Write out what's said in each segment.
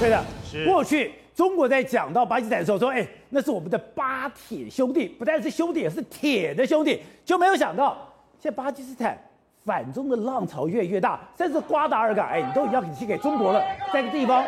对的，是过去中国在讲到巴基斯坦的时候说，哎，那是我们的巴铁兄弟，不但是兄弟，也是铁的兄弟，就没有想到现在巴基斯坦。反中的浪潮越越大，甚至瓜达尔港，哎，你都已经要寄给中国了，在这个地方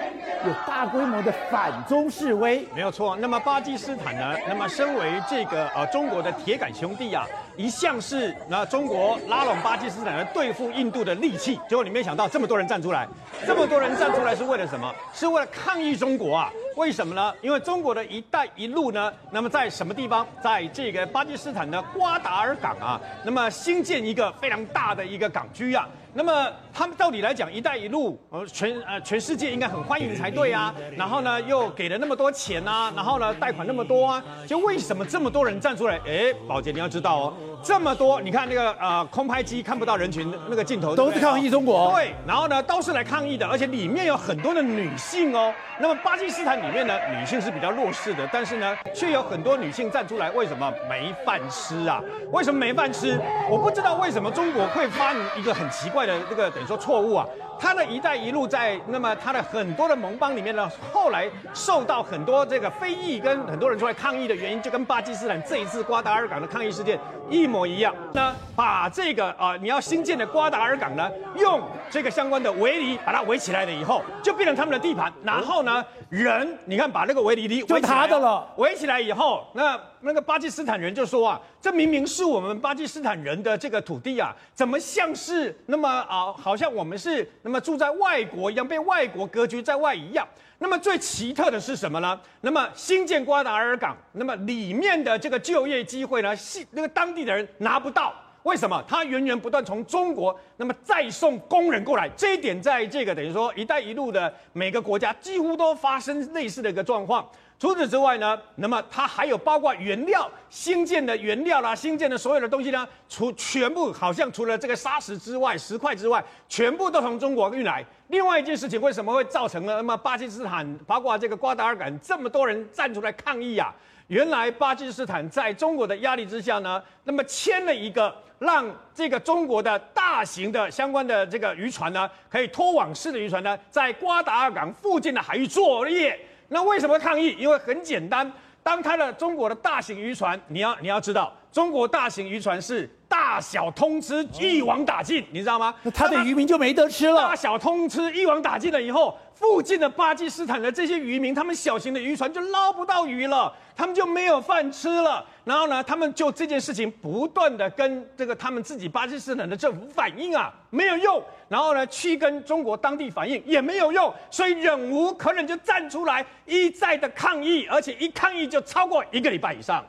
有大规模的反中示威，没有错。那么巴基斯坦呢？那么身为这个呃中国的铁杆兄弟啊，一向是那中国拉拢巴基斯坦来对付印度的利器。结果你没想到这么多人站出来，这么多人站出来是为了什么？是为了抗议中国啊？为什么呢？因为中国的一带一路呢，那么在什么地方？在这个巴基斯坦的瓜达尔港啊，那么新建一个非常大的。一个港区啊，那么他们到底来讲“一带一路”，呃，全呃全世界应该很欢迎才对啊。然后呢，又给了那么多钱啊，然后呢，贷款那么多啊，就为什么这么多人站出来？哎，宝杰你要知道哦，这么多，你看那个呃空拍机看不到人群那个镜头，都是抗议中国。对，然后呢，都是来抗议的，而且里面有很多的女性哦。那么巴基斯坦里面呢，女性是比较弱势的，但是呢，却有很多女性站出来，为什么没饭吃啊？为什么没饭吃？我不知道为什么中国会发明一个很奇怪的这个等于说错误啊。他的一带一路在那么他的很多的盟邦里面呢，后来受到很多这个非议跟很多人出来抗议的原因，就跟巴基斯坦这一次瓜达尔港的抗议事件一模一样。那把这个啊、呃，你要新建的瓜达尔港呢，用这个相关的围篱把它围起来了以后，就变成他们的地盘。然后呢，人你看把那个围篱围就他的了，围起来以后，那那个巴基斯坦人就说啊，这明明是我们巴基斯坦人的这个土地啊，怎么像是那么啊、好像我们是。那么住在外国一样，被外国隔绝在外一样。那么最奇特的是什么呢？那么新建瓜达尔港，那么里面的这个就业机会呢，是那个当地的人拿不到。为什么？他源源不断从中国，那么再送工人过来。这一点在这个等于说“一带一路”的每个国家几乎都发生类似的一个状况。除此之外呢，那么它还有包括原料新建的原料啦，新建的所有的东西呢，除全部好像除了这个砂石之外，石块之外，全部都从中国运来。另外一件事情，为什么会造成了那么巴基斯坦，包括这个瓜达尔港这么多人站出来抗议啊？原来巴基斯坦在中国的压力之下呢，那么签了一个让这个中国的大型的相关的这个渔船呢，可以拖网式的渔船呢，在瓜达尔港附近的海域作业。那为什么抗议？因为很简单，当他的中国的大型渔船，你要你要知道，中国大型渔船是大小通吃，一网打尽，你知道吗？那他的渔民就没得吃了。大小通吃，一网打尽了以后。附近的巴基斯坦的这些渔民，他们小型的渔船就捞不到鱼了，他们就没有饭吃了。然后呢，他们就这件事情不断的跟这个他们自己巴基斯坦的政府反映啊，没有用。然后呢，去跟中国当地反映也没有用，所以忍无可忍就站出来一再的抗议，而且一抗议就超过一个礼拜以上。